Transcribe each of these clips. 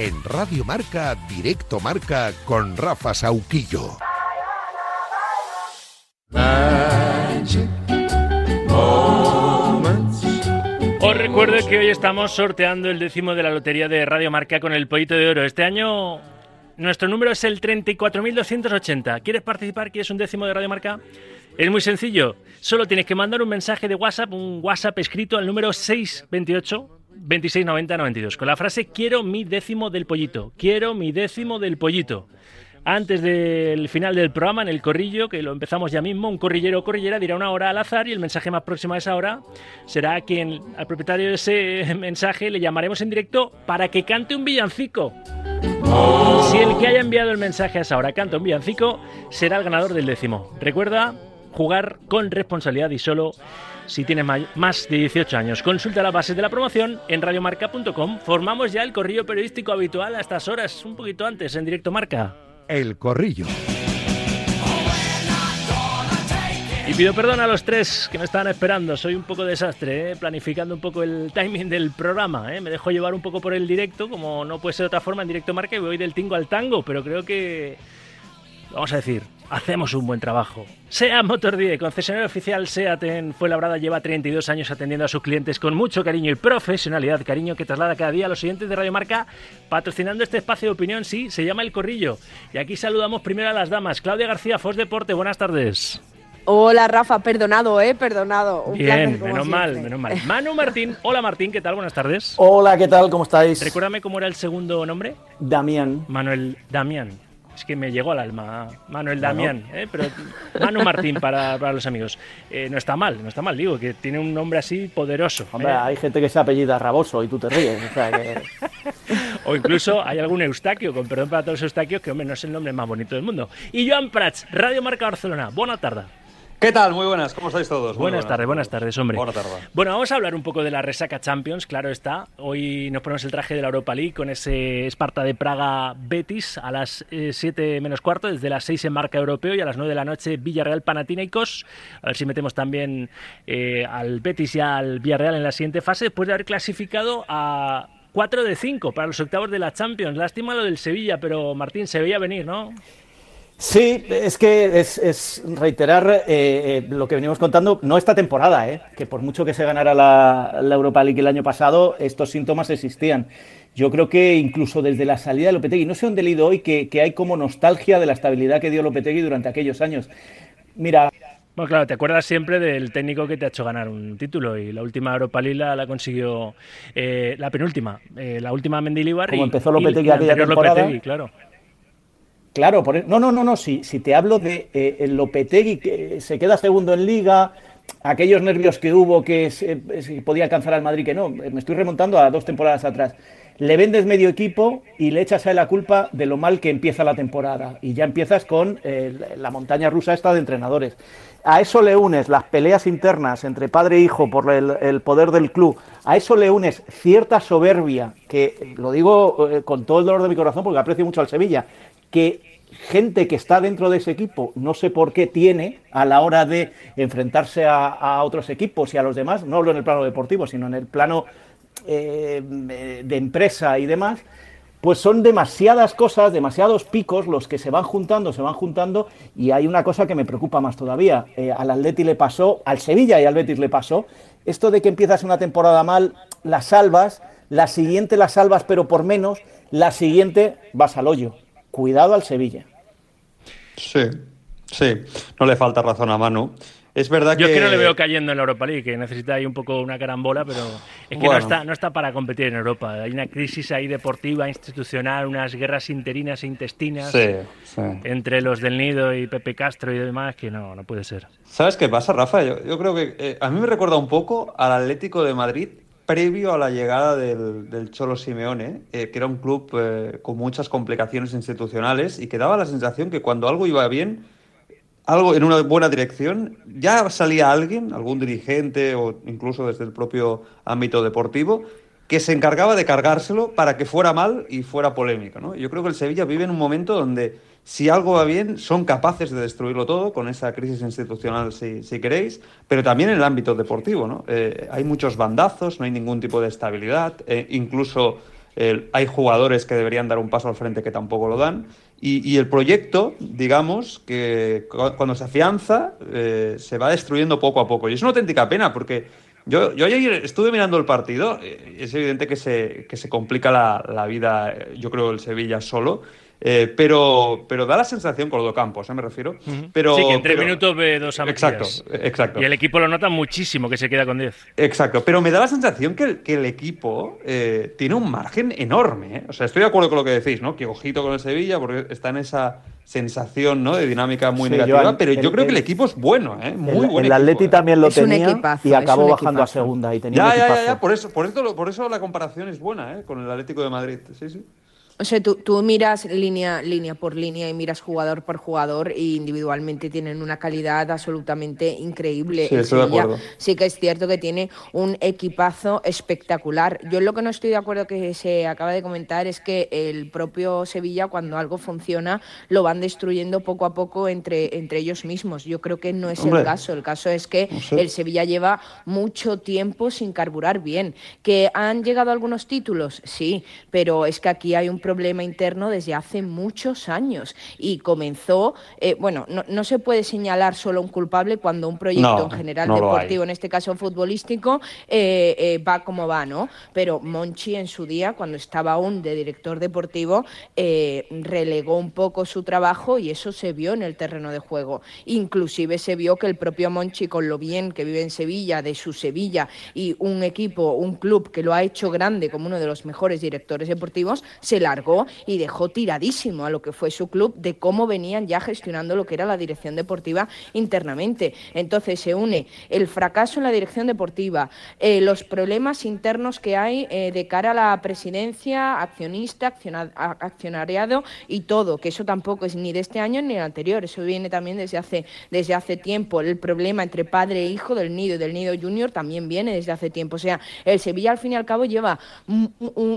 En Radio Marca, Directo Marca con Rafa Sauquillo. Os recuerdo que hoy estamos sorteando el décimo de la lotería de Radio Marca con el pollito de oro. Este año nuestro número es el 34.280. ¿Quieres participar? ¿Quieres un décimo de Radio Marca? Es muy sencillo. Solo tienes que mandar un mensaje de WhatsApp, un WhatsApp escrito al número 628 2690 92 con la frase quiero mi décimo del pollito. Quiero mi décimo del pollito antes del final del programa, en el corrillo, que lo empezamos ya mismo, un corrillero o corrillera dirá una hora al azar y el mensaje más próximo a esa hora será quien al propietario de ese mensaje le llamaremos en directo para que cante un villancico. Si el que haya enviado el mensaje a esa hora canta un villancico, será el ganador del décimo. Recuerda jugar con responsabilidad y solo si tienes más de 18 años. Consulta las bases de la promoción en radiomarca.com. Formamos ya el corrillo periodístico habitual a estas horas, un poquito antes, en directo marca. El Corrillo. Y pido perdón a los tres que me estaban esperando. Soy un poco desastre, ¿eh? planificando un poco el timing del programa. ¿eh? Me dejo llevar un poco por el directo, como no puede ser de otra forma en directo marca y voy del tingo al tango, pero creo que, vamos a decir, hacemos un buen trabajo. SEAT Motor 10, concesionario oficial SEAT en Fuenlabrada, lleva 32 años atendiendo a sus clientes con mucho cariño y profesionalidad, cariño que traslada cada día a los siguientes de Radio Marca, patrocinando este espacio de opinión, sí, se llama El Corrillo. Y aquí saludamos primero a las damas. Claudia García, Fos Deporte, buenas tardes. Hola Rafa, perdonado, eh, perdonado. Un Bien, menos mal, menos mal. Manu Martín, hola Martín, ¿qué tal? Buenas tardes. Hola, ¿qué tal? ¿Cómo estáis? Recuérdame cómo era el segundo nombre. Damián. Manuel Damián. Es que me llegó al alma Manuel Damián, ¿eh? pero Manu Martín para, los amigos. Eh, no está mal, no está mal, digo, que tiene un nombre así poderoso. Hombre, ¿eh? hay gente que se apellida Raboso y tú te ríes. O, incluso hay algún Eustaquio, con perdón para todos los Eustaquios, que hombre, no es el nombre más bonito del mundo. Y Joan Prats, Radio Marca Barcelona. Buena tarde. ¿Qué tal? Muy buenas, ¿cómo estáis todos? buenas, tardes, buenas tardes, hombre. Buenas tardes. Bueno, vamos a hablar un poco de la resaca Champions, claro está. Hoy nos ponemos el traje de la Europa League con ese Esparta de Praga Betis a las 7 eh, menos cuarto, desde las 6 en marca europeo y a las 9 de la noche Villarreal Panathinaikos. A ver si metemos también eh, al Betis y al Villarreal en la siguiente fase, después de haber clasificado a 4 de 5 para los octavos de la Champions. Lástima lo del Sevilla, pero Martín, se veía venir, ¿no? Sí, es que es, reiterar eh, eh, lo que venimos contando, no esta temporada, eh, que por mucho que se ganara la, Europa League el año pasado, estos síntomas existían. Yo creo que incluso desde la salida de Lopetegui, no sé dónde he leído hoy que, hay como nostalgia de la estabilidad que dio Lopetegui durante aquellos años. Mira, bueno, claro, te acuerdas siempre del técnico que te ha hecho ganar un título y la última Europa League la, consiguió, la penúltima, la última Mendilibar. Como empezó Lopetegui aquella temporada. Lopetegui, claro. Claro, por, e, no, no, no, no, si, te hablo de eh, el Lopetegui, que se queda segundo en liga, aquellos nervios que hubo que se, podía alcanzar al Madrid, que no, me estoy remontando a dos temporadas atrás. Le vendes medio equipo y le echas a él la culpa de lo mal que empieza la temporada. Y ya empiezas con eh, la montaña rusa esta de entrenadores. A eso le unes las peleas internas entre padre e hijo por el, poder del club. A eso le unes cierta soberbia, que lo digo eh, con todo el dolor de mi corazón porque aprecio mucho al Sevilla, que gente que está dentro de ese equipo, no sé por qué tiene a la hora de enfrentarse a, otros equipos y a los demás, no hablo en el plano deportivo, sino en el plano eh, de empresa y demás, pues son demasiadas cosas, demasiados picos los que se van juntando, se van juntando, y hay una cosa que me preocupa más todavía. Eh, al Atleti le pasó, al Sevilla y al Betis le pasó, esto de que empiezas una temporada mal, la salvas, la siguiente la salvas pero por menos, la siguiente vas al hoyo cuidado al Sevilla. Sí, sí, no le falta razón a Manu. Es verdad Yo que... que no le veo cayendo en la Europa League, que necesita ahí un poco una carambola, pero es que no, está, no está para competir en Europa. Hay una crisis ahí deportiva, institucional, unas guerras interinas e intestinas entre los del Nido y Pepe Castro y demás, que no, no puede ser. ¿Sabes qué pasa, Rafa? Yo, creo que eh, a mí me recuerda un poco al Atlético de Madrid previo a la llegada del, Cholo Simeone, eh, que era un club eh, con muchas complicaciones institucionales y que daba la sensación que cuando algo iba bien, algo en una buena dirección, ya salía alguien, algún dirigente o incluso desde el propio ámbito deportivo, que se encargaba de cargárselo para que fuera mal y fuera polémico. ¿no? Yo creo que el Sevilla vive en un momento donde si algo va bien, son capaces de destruirlo todo con esa crisis institucional, si, queréis, pero también en el ámbito deportivo. ¿no? Eh, hay muchos bandazos, no hay ningún tipo de estabilidad, eh, incluso hay jugadores que deberían dar un paso al frente que tampoco lo dan. Y, el proyecto, digamos, que cuando se afianza, eh, se va destruyendo poco a poco. Y es una auténtica pena porque yo, yo ayer estuve mirando el partido. Eh, es evidente que se, que se complica la, la vida, yo creo, el Sevilla solo. Eh, pero, pero da la sensación con los campos, ¿eh? me refiero. pero, sí, que en tres minutos ve dos Exacto, exacto. Y el equipo lo nota muchísimo, que se queda con 10. Exacto, pero me da la sensación que el, que el equipo eh, tiene un margen enorme. O sea, estoy de acuerdo con lo que decís, ¿no? Que ojito con el Sevilla, porque está en esa sensación ¿no? de dinámica muy negativa, pero yo creo que el equipo es bueno, ¿eh? muy bueno. El Atleti también lo tenía y acabó bajando a segunda. Y tenía ya, ya, ya, ya, por eso, por, eso, por eso la comparación es buena ¿eh? con el Atlético de Madrid. Sí, sí. O sea, tú, tú, miras línea, línea por línea y miras jugador por jugador y individualmente tienen una calidad absolutamente increíble. Sí, estoy de acuerdo. sí que es cierto que tiene un equipazo espectacular. Yo lo que no estoy de acuerdo que se acaba de comentar es que el propio Sevilla, cuando algo funciona, lo van destruyendo poco a poco entre, entre ellos mismos. Yo creo que no es el caso. El caso es que el Sevilla lleva mucho tiempo sin carburar bien. ¿Que han llegado algunos títulos? Sí, pero es que aquí hay un problema problema interno desde hace muchos años y comenzó, eh, bueno, no, se puede señalar solo un culpable cuando un proyecto en general deportivo, en este caso futbolístico, eh, eh, va como va, ¿no? Pero Monchi en su día, cuando estaba aún de director deportivo, relegó un poco su trabajo y eso se vio en el terreno de juego. Inclusive se vio que el propio Monchi, con lo bien que vive en Sevilla, de su Sevilla, y un equipo, un club que lo ha hecho grande como uno de los mejores directores deportivos, se largó y dejó tiradísimo a lo que fue su club de cómo venían ya gestionando lo que era la dirección deportiva internamente. Entonces se une el fracaso en la dirección deportiva, eh, los problemas internos que hay eh, de cara a la presidencia, accionista, accionariado y todo, que eso tampoco es ni de este año ni del anterior, eso viene también desde hace, desde hace tiempo. El problema entre padre e hijo del nido y del nido junior también viene desde hace tiempo. O sea, el Sevilla al fin y al cabo lleva un,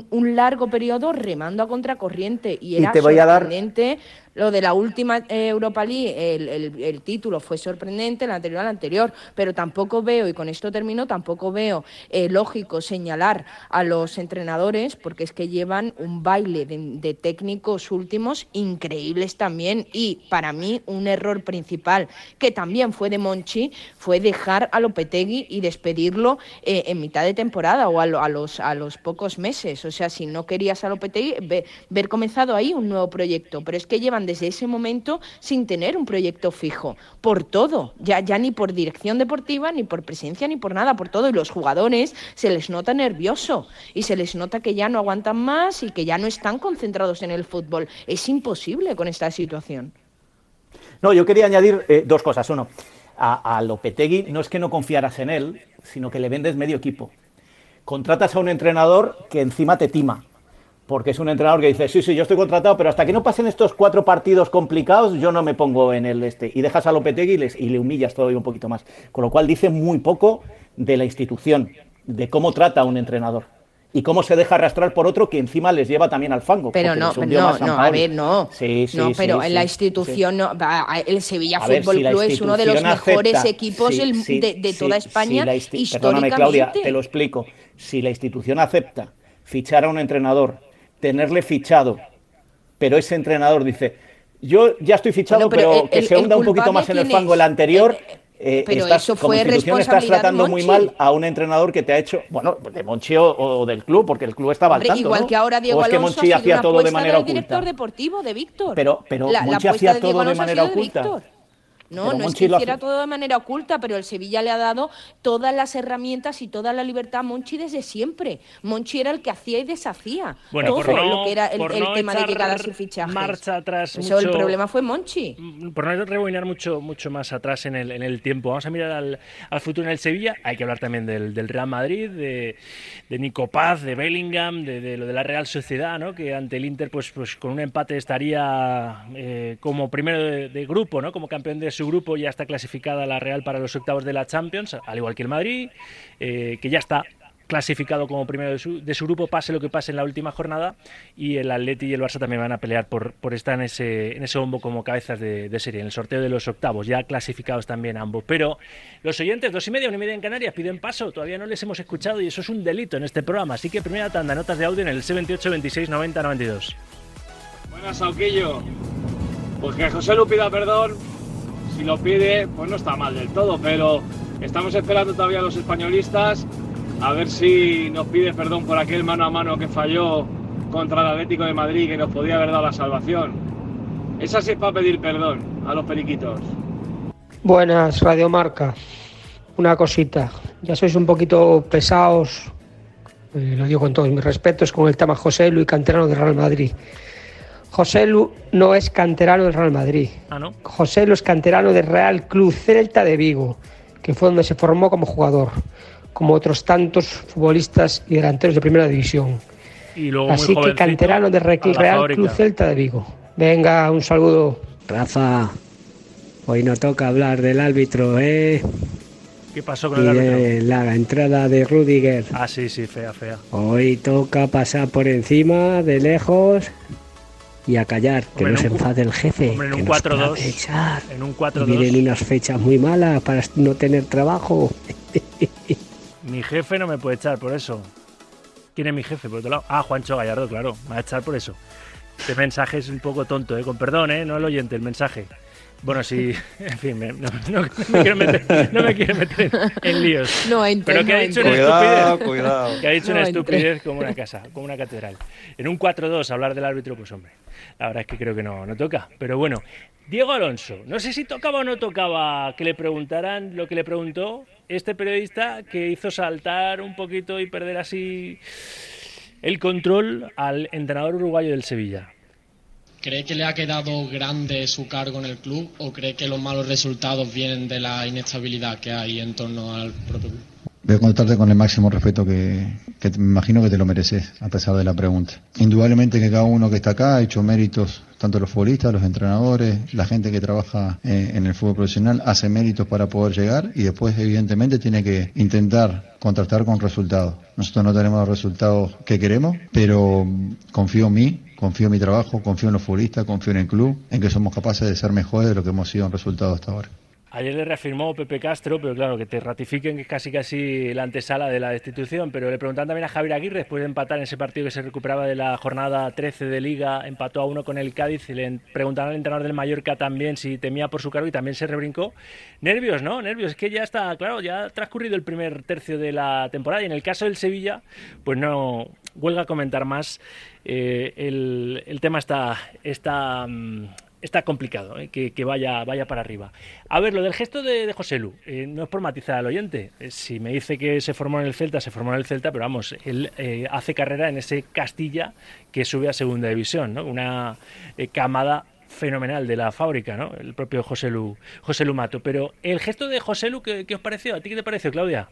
un largo periodo remando a contracorriente y era sorprendente lo de la última eh, Europa League, el, título fue sorprendente, el anterior al anterior, pero tampoco veo, y con esto termino, tampoco veo eh, lógico señalar a los entrenadores, porque es que llevan un baile de, técnicos últimos increíbles también, y para mí un error principal, que también fue de Monchi, fue dejar a Lopetegui y despedirlo eh, en mitad de temporada o a, los, a los pocos meses. O sea, si no querías a Lopetegui, ver comenzado ahí un nuevo proyecto, pero es que llevan desde ese momento sin tener un proyecto fijo, por todo, ya, ya ni por dirección deportiva, ni por presencia, ni por nada, por todo. Y los jugadores se les nota nervioso y se les nota que ya no aguantan más y que ya no están concentrados en el fútbol. Es imposible con esta situación. No, yo quería añadir eh, dos cosas. Uno, a, a Lopetegui no es que no confiaras en él, sino que le vendes medio equipo. Contratas a un entrenador que encima te tima porque es un entrenador que dice, sí, sí, yo estoy contratado, pero hasta que no pasen estos cuatro partidos complicados, yo no me pongo en el este. Y dejas a Lopetegui y, les, y le humillas todavía un poquito más. Con lo cual dice muy poco de la institución, de cómo trata a un entrenador. Y cómo se deja arrastrar por otro que encima les lleva también al fango. Pero no, no, no, a ver, no. Sí, sí, no, pero en la institución, no, el Sevilla Fútbol Club es uno de los mejores equipos de, toda España. Perdóname, Claudia, te lo explico. Si la institución acepta fichar a un entrenador tenerle fichado, pero ese entrenador dice, yo ya estoy fichado, pero, que se hunda un poquito más en el fango el anterior. Eh, pero estás, eso fue como institución estás tratando muy mal a un entrenador que te ha hecho, bueno, de Monchi o, del club, porque el club estaba al tanto, Igual que ahora Diego o es que Monchi hacía todo de manera oculta. director deportivo de Víctor. Pero, pero Monchi hacía todo de manera oculta. No, no es que hiciera todo de manera oculta, pero el Sevilla le ha dado todas las herramientas y toda la libertad a Monchi desde siempre. Monchi era el que hacía y deshacía bueno, todo lo que era el, tema de llegar a su fichaje. Marcha atrás. Eso, el problema fue Monchi. Mm, por no reboinar mucho, mucho más atrás en el, en el tiempo, vamos a mirar al, futuro en el Sevilla. Hay que hablar también del, del Real Madrid, de, de Nico Paz, de Bellingham, de, lo de la Real Sociedad, ¿no? que ante el Inter, pues, pues con un empate estaría eh, como primero de, de grupo, ¿no? como campeón de su grupo ya está clasificada la Real para los octavos de la Champions, al igual que el Madrid, eh, que ya está clasificado como primero de su, su, grupo, pase lo que pase en la última jornada, y el Atleti y el Barça también van a pelear por, estar en ese, en bombo como cabezas de, serie, en el sorteo de los octavos, ya clasificados también ambos. Pero los oyentes, dos y media, una y media en Canarias, piden paso, todavía no les hemos escuchado y eso es un delito en este programa, así que primera tanda, notas de audio en el C28 26 90 92. Buenas, Sauquillo. Pues que José Lu pida perdón, si lo pide, pues no está mal del todo, pero estamos esperando todavía a los españolistas a ver si nos pide perdón por aquel mano a mano que falló contra el Atlético de Madrid que nos podía haber dado la salvación. Esa sí es para pedir perdón a los periquitos. Buenas, Radiomarca. Una cosita. Ya sois un poquito pesados, eh, lo digo con todos mis respetos, con el tema José Lu y canterano del Real Madrid. José Lu no es canterano del Real Madrid. Ah, ¿no? José Lu es canterano del Real Club Celta de Vigo, que fue donde se formó como jugador, como otros tantos futbolistas y delanteros de primera división. Y luego Así que canterano del Real Club Celta de Vigo. Venga, un saludo. Rafa, hoy no toca hablar del árbitro, ¿eh? ¿Qué pasó con el árbitro? De la entrada de Rudiger. Ah, sí, sí, fea, fea. Hoy toca pasar por encima, de lejos, y a callar, que Hombre, no se enfade el jefe. hombre, en que un nos pueda 4-2. echar. En un Y 4-2. vienen unas fechas muy malas para no tener trabajo. Mi jefe no me puede echar por eso. ¿Quién es mi jefe? Por otro lado. Ah, Juancho Gallardo, claro. Me va a echar por eso. Este mensaje es un poco tonto, ¿eh? Con perdón, ¿eh? No el oyente, el mensaje. Bueno, sí, en fin, me- no, no- no me quiero meter, no me quiero meter en líos. No entres, Pero que ha dicho una Cuidado, estupidez. cuidado. Que ha dicho No una entre. estupidez como una casa, como una catedral. En un 4-2 hablar del árbitro, pues hombre, la verdad es que creo que no, no toca. Pero bueno, Diego Alonso, no sé si tocaba o no tocaba que le preguntaran lo que le preguntó este periodista que hizo saltar un poquito y perder así el control al entrenador uruguayo del Sevilla. ¿Cree que le ha quedado grande su cargo en el club o cree que los malos resultados vienen de la inestabilidad que hay en torno al propio club? Voy a contestarte con el máximo respeto que, que me imagino que te lo mereces, a pesar de la pregunta. Indudablemente que cada uno que está acá ha hecho méritos, tanto los futbolistas, los entrenadores, la gente que trabaja eh, en el fútbol profesional, hace méritos para poder llegar y después, evidentemente, tiene que intentar contratar con resultados. Nosotros no tenemos los resultados que queremos, pero confío en mí, confío en mi trabajo, confío en los futbolistas, confío en el club, en que somos capaces de ser mejores de lo que hemos sido en resultados hasta ahora. Ayer le reafirmó Pepe Castro, pero claro, que te ratifiquen que es casi casi la antesala de la destitución. Pero le preguntaban también a Javier Aguirre, después de empatar en ese partido que se recuperaba de la jornada 13 de Liga, empató a uno con el Cádiz. Y le preguntaban al entrenador del Mallorca también si temía por su cargo y también se rebrincó. Nervios, ¿no? Nervios. Es que ya está, claro, ya ha transcurrido el primer tercio de la temporada. Y en el caso del Sevilla, pues no huelga comentar más. Eh, el, el tema está. está mm, está complicado, ¿eh? que, que vaya, vaya para arriba. A ver, lo del gesto de, José Lu, eh, no es por matizar al oyente. Si me dice que se formó en el Celta, se formó en el Celta, pero vamos, él hace carrera en ese Castilla que sube a segunda división, ¿no? Una camada fenomenal de la fábrica, ¿no? El propio José Lu, José Lu Mato. Pero el gesto de José Lu, ¿qué, qué os pareció? ¿A ti qué te pareció, Claudia?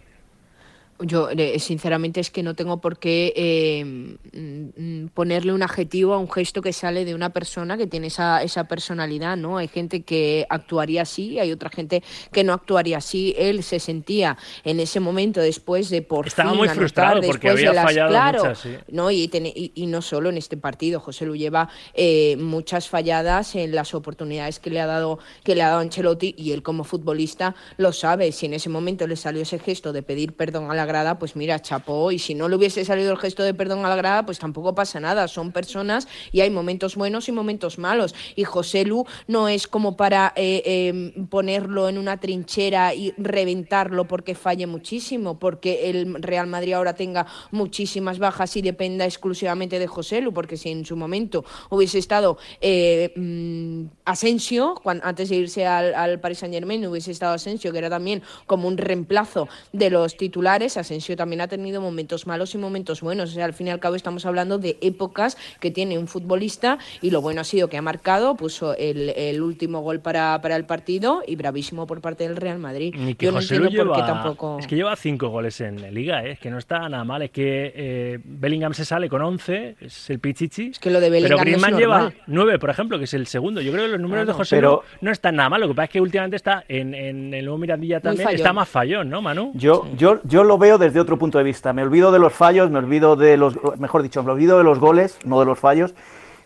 Yo, eh, sinceramente, es que no tengo por qué eh, mm, mm, ponerle un adjetivo a un gesto que sale de una persona que tiene esa, esa personalidad, ¿no? Hay gente que actuaría así, hay otra gente que no actuaría así. Él se sentía en ese momento, después de por Estaba fin muy anotar, frustrado porque después de había las- fallado claro, muchas, sí. ¿no? Y, y, y no solo en este partido, José Lu lleva eh, muchas falladas en las oportunidades que le ha dado que le ha dado Ancelotti y él como futbolista lo sabe. Si en ese momento le salió ese gesto de pedir perdón a la grada, pues mira, chapó. Y si no le hubiese salido el gesto de perdón a la grada, pues tampoco pasa nada. Son personas y hay momentos buenos y momentos malos. Y José Lu no es como para eh, eh, ponerlo en una trinchera y reventarlo porque falle muchísimo, porque el Real Madrid ahora tenga muchísimas bajas y dependa exclusivamente de José Lu, porque si en su momento hubiese estado eh, mm, Asensio, antes de irse al, al Paris Saint Germain, hubiese estado Asensio, que era también como un reemplazo de los titulares, Asensio también ha tenido momentos malos y momentos buenos. O sea, al fin y al cabo estamos hablando de épocas que tiene un futbolista y lo bueno ha sido que ha marcado, puso el, el último gol para, para el partido y bravísimo por parte del Real Madrid. Ni que Yo no José Lu entiendo por qué lleva- tampoco... Es que lleva cinco goles en la liga, ¿eh? es que no está nada mal. Es que eh, Bellingham se sale con 11, es el Pichichi. Es que lo de Pero Bellingham no es Griezmann lleva normal. 9, por ejemplo, que es el segundo. Yo creo que los números de. José Pero- no están nada mal. Lo que pasa es que últimamente está en, en el nuevo Mirandilla también, está más fallón, ¿no, Manu? Yo, yo, yo lo veo desde otro punto de vista. Me olvido de los fallos, me olvido de los, mejor dicho, me olvido de los goles, no de los fallos.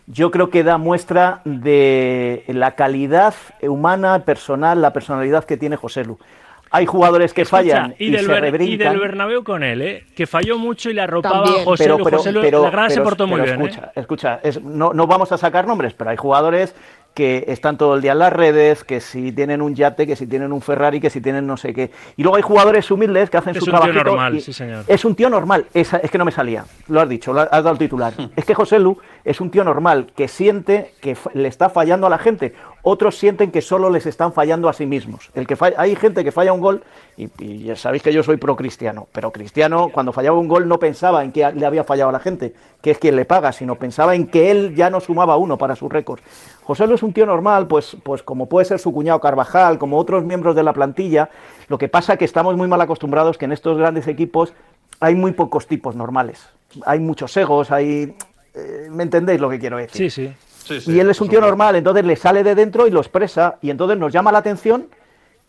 Yo creo que da muestra de la calidad humana, personal, la personalidad que tiene José Lu. Hay jugadores que Escucha, fallan y, y, del, se Ber- y rebrincan. del Bernabéu con él, ¿eh? que falló mucho y le arropaba También. a José pero, Lu. pero, José Lu, pero- la grada se pero- portó muy pero bien. ¿eh? escucha, escucha, es- no, no vamos a sacar nombres, pero hay jugadores que están todo el día en las redes, que si tienen un yate, que si tienen un Ferrari, que si tienen no sé qué. Y luego hay jugadores humildes que hacen Es su un tío trabajo. normal, sí, señor. Es un tío normal, esa- es que no me salía, lo has dicho, lo has dado el titular. es que José Lu es un tío normal que siente que le está fallando a la gente. Otros sienten que solo les están fallando a sí mismos. El que falla- hay gente que falla un gol, y, y ya sabéis que yo soy pro cristiano, pero cristiano cuando fallaba un gol no pensaba en que le había fallado a la gente, que es quien le paga, sino pensaba en que él ya no sumaba uno para su récord. José Lu es un tío normal, pues, pues como puede ser su cuñado Carvajal, como otros miembros de la plantilla. Lo que pasa que estamos muy mal acostumbrados que en estos grandes equipos hay muy pocos tipos normales. Hay muchos egos, hay... eh, ¿Me entendéis lo que quiero decir? Sí, sí. Sí, sí, y él es un tío normal, entonces le sale de dentro y lo expresa, y entonces nos llama la atención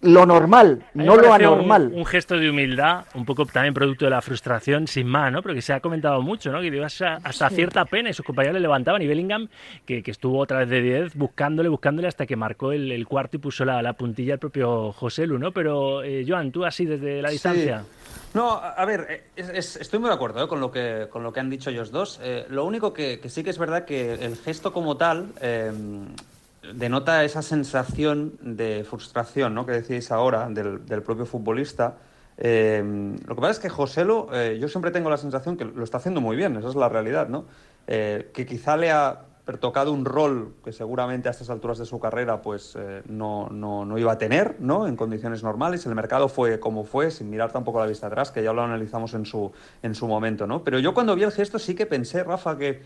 lo normal, no lo un- anormal. Un, gesto de humildad, un poco también producto de la frustración, sin más, ¿no? Pero que se ha comentado mucho, ¿no? Que dio hasta, hasta cierta pena y sus compañeros le levantaban. Y Bellingham, que, que estuvo otra vez de 10, buscándole, buscándole hasta que marcó el, el cuarto y puso la, la puntilla el propio José Lu, ¿no? Pero, eh, Joan, tú así desde la Sí. distancia. No, a ver, eh, es- es- estoy muy de acuerdo eh, con, lo que, con lo que han dicho ellos dos. Eh, lo único que, que sí que es verdad que el gesto como tal eh, denota esa sensación de frustración ¿no? que decíais ahora del, del propio futbolista. Eh, lo que pasa es que Joselo, eh, yo siempre tengo la sensación que lo está haciendo muy bien, esa es la realidad, ¿no? Eh, que quizá le ha tocado un rol que seguramente a estas alturas de su carrera pues eh, no, no, no iba a tener, ¿no? En condiciones normales. El mercado fue como fue, sin mirar tampoco la vista atrás, que ya lo analizamos en su, en su momento, ¿no? Pero yo cuando vi el gesto sí que pensé, Rafa, que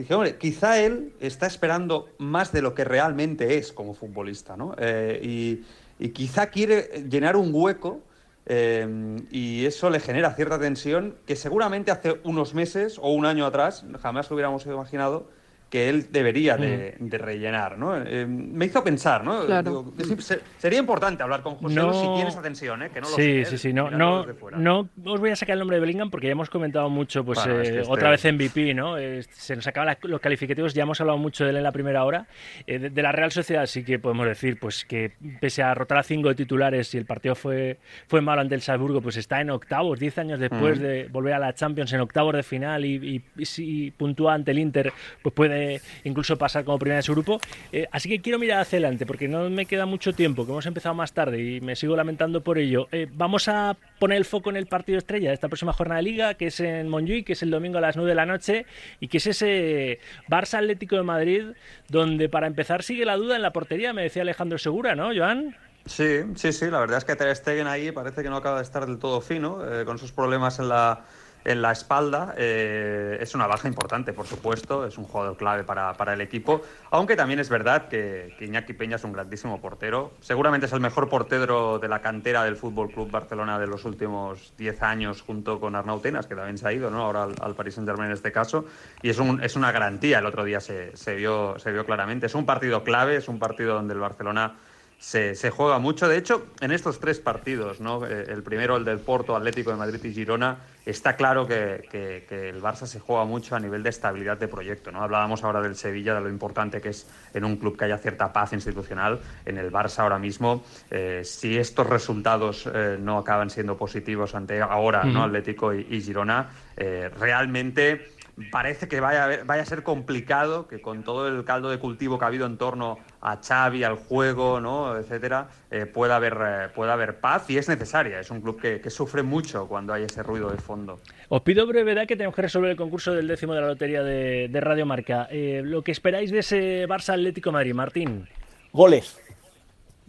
dije, hombre, quizá él está esperando más de lo que realmente es como futbolista, ¿no? Eh, y, quizá quiere llenar un hueco eh, y eso le genera cierta tensión que seguramente hace unos meses o un año atrás jamás lo hubiéramos imaginado que él debería de, de rellenar, ¿no? Eh, me hizo pensar, ¿no? Claro. Digo, es- se- sería importante hablar con José Lu si No. tiene esa tensión, ¿eh? Que no lo sí, sé, sí, sí, no, no, no os voy a sacar el nombre de Bellingham porque ya hemos comentado mucho, pues Bueno, es eh, que este- otra vez MVP, ¿no? Eh, se nos acaban la- los calificativos, ya hemos hablado mucho de él en la primera hora. Eh, de, de la Real Sociedad sí que podemos decir, pues que pese a rotar a cinco titulares y el partido fue, fue malo ante el Salzburgo, pues está en octavos, 10 años después Mm. de volver a la Champions, en octavos de final y, y- y si puntúa ante el Inter, pues puede incluso pasar como primera de su grupo. Eh, así que quiero mirar hacia adelante porque no me queda mucho tiempo, que hemos empezado más tarde y me sigo lamentando por ello. Eh, vamos a poner el foco en el partido estrella de esta próxima jornada de liga, que es en Montjuic, que es el domingo a las 9 de la noche y que es ese Barça Atlético de Madrid, donde para empezar sigue la duda en la portería, me decía Alejandro Segura, ¿no, Joan? Sí, sí, sí, la verdad es que Ter Stegen ahí parece que no acaba de estar del todo fino, eh, con sus problemas en la, en la espalda. eh, es una baja importante, por supuesto, es un jugador clave para, para el equipo, aunque también es verdad que, que Iñaki Peña es un grandísimo portero. Seguramente es el mejor portero de la cantera del Fútbol Club Barcelona de los últimos 10 años, junto con Arnau Tenas, que también se ha ido ¿no? ahora al, al Paris Saint-Germain en este caso, y es, un, es una garantía. El otro día se, se, vio, se vio claramente. Es un partido clave, es un partido donde el Barcelona se, se juega mucho. De hecho, en estos tres partidos, ¿no? Eh, el primero, el del Porto, Atlético de Madrid y Girona, está claro que, que- que el Barça se juega mucho a nivel de estabilidad de proyecto. ¿no? Hablábamos ahora del Sevilla, de lo importante que es en un club que haya cierta paz institucional. En el Barça ahora mismo, eh, si estos resultados eh, no acaban siendo positivos ante ahora ¿no? Atlético y, y Girona, eh, realmente parece que vaya vaya a ser complicado que con todo el caldo de cultivo que ha habido en torno a Xavi, al juego, ¿no? etcétera, eh, pueda, haber, eh, pueda haber paz y es necesaria. Es un club que, que sufre mucho cuando hay ese ruido de fondo. Os pido brevedad que tenemos que resolver el concurso del décimo de la lotería de, de Radio Marca. Eh, lo que esperáis de ese Barça Atlético de Madrid, Martín. Goles.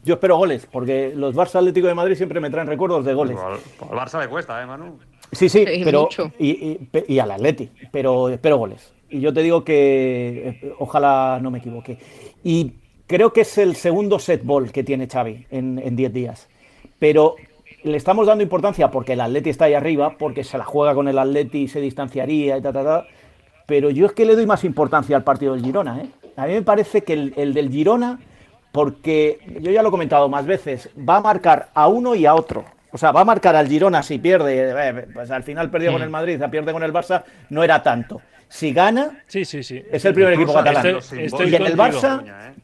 Yo espero goles, porque los Barça Atlético de Madrid siempre me traen recuerdos de goles. Al, al Barça le cuesta, ¿eh, Manu? Sí, sí, pero mucho. y, y- pe- y al Atleti, pero espero goles. Y yo te digo que eh, ojalá no me equivoque. Y creo que es el segundo set ball que tiene Xavi en en 10 días. Pero le estamos dando importancia porque el Atleti está ahí arriba, porque se la juega con el Atleti y se distanciaría y ta, ta, ta. Pero yo es que le doy más importancia al partido del Girona. ¿eh? A mí me parece que el, el del Girona, porque yo ya lo he comentado más veces, va a marcar a uno y a otro. O sea, va a marcar al Girona si pierde. eh, Pues al final perdió con el Madrid, pierde con el Barça, no era tanto. Si gana, Sí, sí, sí. es el primer equipo catalán. Estoy- estoy y en el. Barça,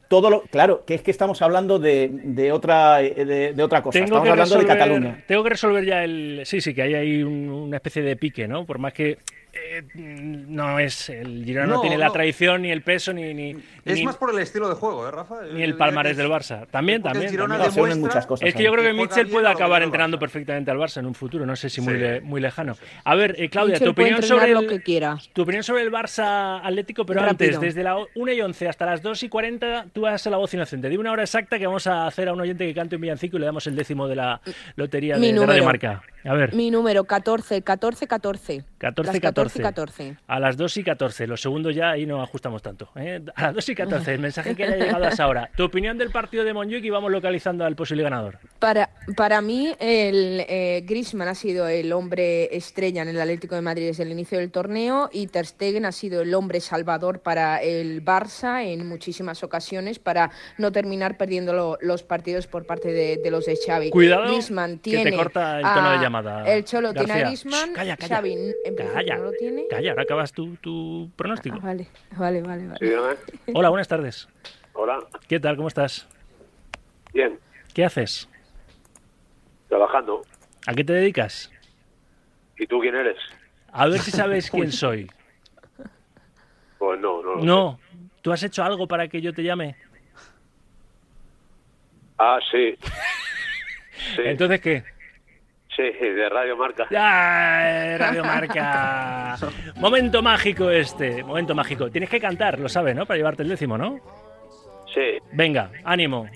todo lo. Claro, que es que estamos hablando de, de otra, eh, de, de otra cosa. Tengo estamos hablando resolver, de Cataluña. tengo que resolver ya el. Sí, sí, que hay ahí un- una especie de pique, ¿no? Por más que eh, no es. El Girona no, No, tiene la tradición, ni el peso, ni. ni Es ni- más por el estilo de juego, ¿eh, Rafa? ni el palmarés del Barça. También, también. Girona también. Demuestra- muchas cosas. Es que yo creo que Mitchell puede acabar entrenando perfectamente al Barça en un futuro, no sé si muy, le- muy lejano. A ver, eh, Claudia, Mitchell tu opinión sobre lo el, que quiera. tu opinión sobre el Barça Atlético, pero Rápido. antes, desde la 1 y 11 hasta las 2 y 40, tú vas a la voz inocente. Di una hora exacta que vamos a hacer a un oyente que cante un villancico y le damos el décimo de la lotería Mi de, de Radio. Marca. A ver, Mi número 14, 14, 14. 14, Las 14. 14. a las 2 y 14. Los segundos ya ahí no ajustamos tanto. ¿eh? A las 2 y 14, el mensaje que haya llegado a esa hora. Tu opinión del partido de Montjuic y vamos localizando al posible ganador. Para, para mí, el eh, Griezmann ha sido el hombre estrella en el Atlético de Madrid desde el inicio del torneo y Ter Stegen ha sido el hombre salvador para el Barça en muchísimas ocasiones para no terminar perdiendo lo- los partidos por parte de, de los de Xavi. Cuidado, Griezmann que te tiene corta el tono de a- llamada, El Cholo tiene a. Griezmann, Shh, calla, calla. Xavi en Calla, no lo tiene. calla, ahora acabas tu, tu pronóstico. Ah, vale, vale, vale. vale. Sí. Hola, buenas tardes. Hola. ¿Qué tal? ¿Cómo estás? Bien. ¿Qué haces? Trabajando. ¿A qué te dedicas? ¿Y tú quién eres? A ver si sabes quién soy. Pues no, no. lo sé. No. ¿Tú has hecho algo para que yo te llame? Ah, sí. Sí, Entonces, ¿qué? Sí, de Radio Marca. ¡Ay, Radio Marca! Momento mágico este, momento mágico. Tienes que cantar, lo sabes, ¿no? Para llevarte el décimo, ¿no? Sí. Venga, ánimo.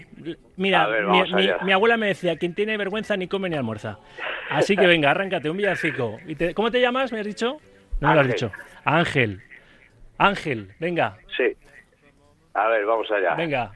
Mira, ver, mi, abuela me decía, quien tiene vergüenza ni come ni almuerza. Así que venga, arráncate, un villancico. ¿Y te- ¿Cómo te llamas, me has dicho? No me lo has dicho. Ángel. Ángel, venga, Sí. A ver, vamos allá. venga.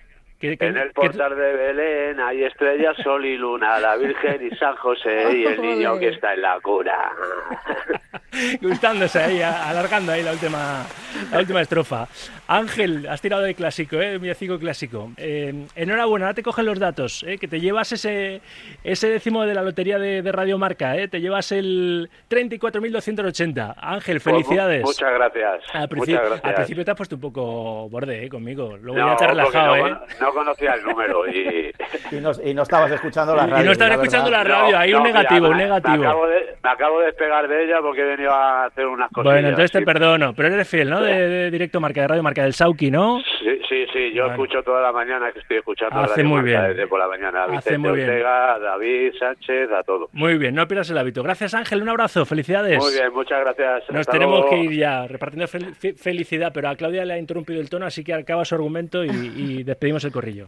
En el portal de Belén hay estrellas, sol y luna, la Virgen y San José y el niño que está en la cuna. gustándose ahí, alargando ahí la última, la última estrofa. Ángel, has tirado de clásico, ¿eh? villancico clásico. Eh, enhorabuena, ahora te cogen los datos, ¿eh? que te llevas ese, ese décimo de la lotería de, de Radio Marca, ¿eh? te llevas el 34.280. Ángel, felicidades. Pues mu- muchas gracias. Al, Muchas al gracias. principio te has puesto un poco borde ¿eh? conmigo, luego No, ya te has relajado. no, ¿eh? no conocía el número y... Y no, y no estabas escuchando la Y radio. no estabas escuchando la radio, ahí un mira, negativo, un me- negativo. Me acabo, de, me acabo de despegar de ella porque he venido a hacer unas cosas. Bueno, entonces te perdono, pero eres fiel, ¿no? De, de directo marca, de Radio Marca, del Sauki, ¿no? Sí, sí, sí, yo escucho toda la mañana que estoy escuchando Hace muy bien. desde por la mañana. A Hace Vicente muy bien. Ortega, a David Sánchez, a todos. Muy bien, no pierdas el hábito. Gracias Ángel, un abrazo, felicidades. Muy bien, muchas gracias. Nos Hasta tenemos luego. que ir ya repartiendo fel- fe- felicidad, pero a Claudia le ha interrumpido el tono, así que acaba su argumento y, y despedimos el corrillo.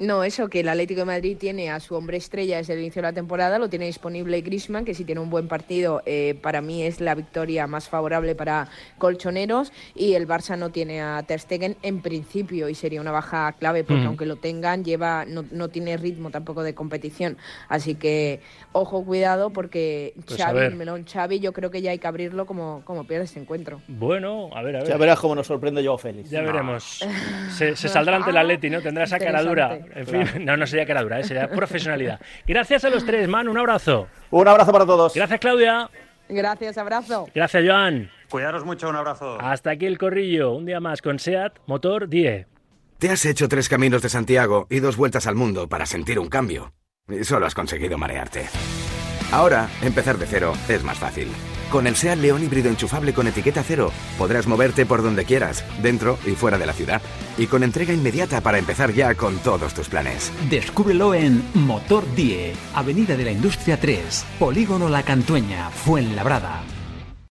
No, eso, que el Atlético de Madrid tiene a su hombre estrella desde el inicio de la temporada, lo tiene disponible Griezmann, que si tiene un buen partido, eh, para mí es la victoria más favorable para colchoneros, y el Barça no tiene a Ter Stegen en principio, y sería una baja clave, porque Mm. aunque lo tengan, lleva no, no tiene ritmo tampoco de competición. Así que, ojo, cuidado, porque Pues Xavi, el melón Xavi, yo creo que ya hay que abrirlo como, como pierde este encuentro. Bueno, a ver, a ver. Ya verás cómo nos sorprende yo, Félix. Ya veremos. Se, se saldrá ante el Atleti, ¿no? Tendrá esa cara dura. En fin, no, no sería cara dura, ¿eh? sería profesionalidad. Gracias a los tres, man, un abrazo. Un abrazo para todos. Gracias, Claudia. Gracias, abrazo. Gracias, Joan. Cuidaros mucho, un abrazo. Hasta aquí el corrillo. Un día más con SEAT Motor 10. Te has hecho tres caminos de Santiago y dos vueltas al mundo para sentir un cambio. Y solo has conseguido marearte. Ahora, empezar de cero es más fácil. Con el SEAT León híbrido enchufable con etiqueta cero, podrás moverte por donde quieras, dentro y fuera de la ciudad. Y con entrega inmediata para empezar ya con todos tus planes. Descúbrelo en Motor Die, Avenida de la Industria 3, Polígono La Cantueña, Fuenlabrada.